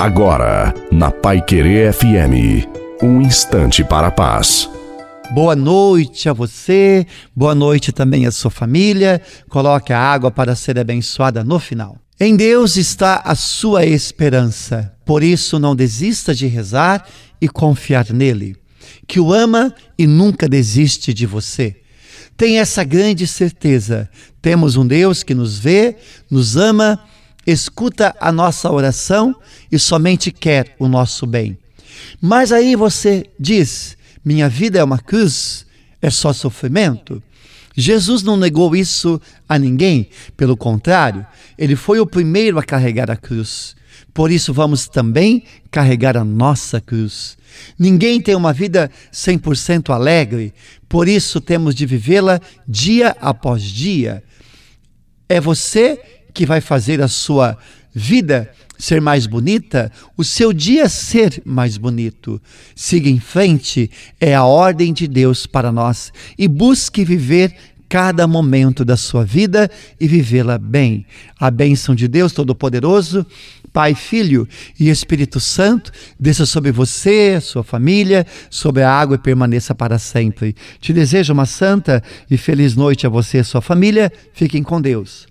Agora, na Pai Querer FM, um instante para a paz. Boa noite a você, boa noite também à sua família. Coloque a água para ser abençoada no final. Em Deus está a sua esperança, por isso não desista de rezar e confiar nele, que o ama e nunca desiste de você. Tenha essa grande certeza: temos um Deus que nos vê, nos ama escuta a nossa oração e somente quer o nosso bem. Mas aí você diz: minha vida é uma cruz, é só sofrimento. Jesus não negou isso a ninguém, pelo contrário, ele foi o primeiro a carregar a cruz. Por isso, vamos também carregar a nossa cruz. Ninguém tem uma vida 100% alegre, por isso temos de vivê-la dia após dia. É você que vai fazer a sua vida ser mais bonita, o seu dia ser mais bonito. Siga em frente, é a ordem de Deus para nós e busque viver cada momento da sua vida e vivê-la bem. A bênção de Deus Todo-Poderoso, Pai, Filho e Espírito Santo, desça sobre você, sua família, sobre a água e permaneça para sempre. Te desejo uma santa e feliz noite a você e sua família. Fiquem com Deus.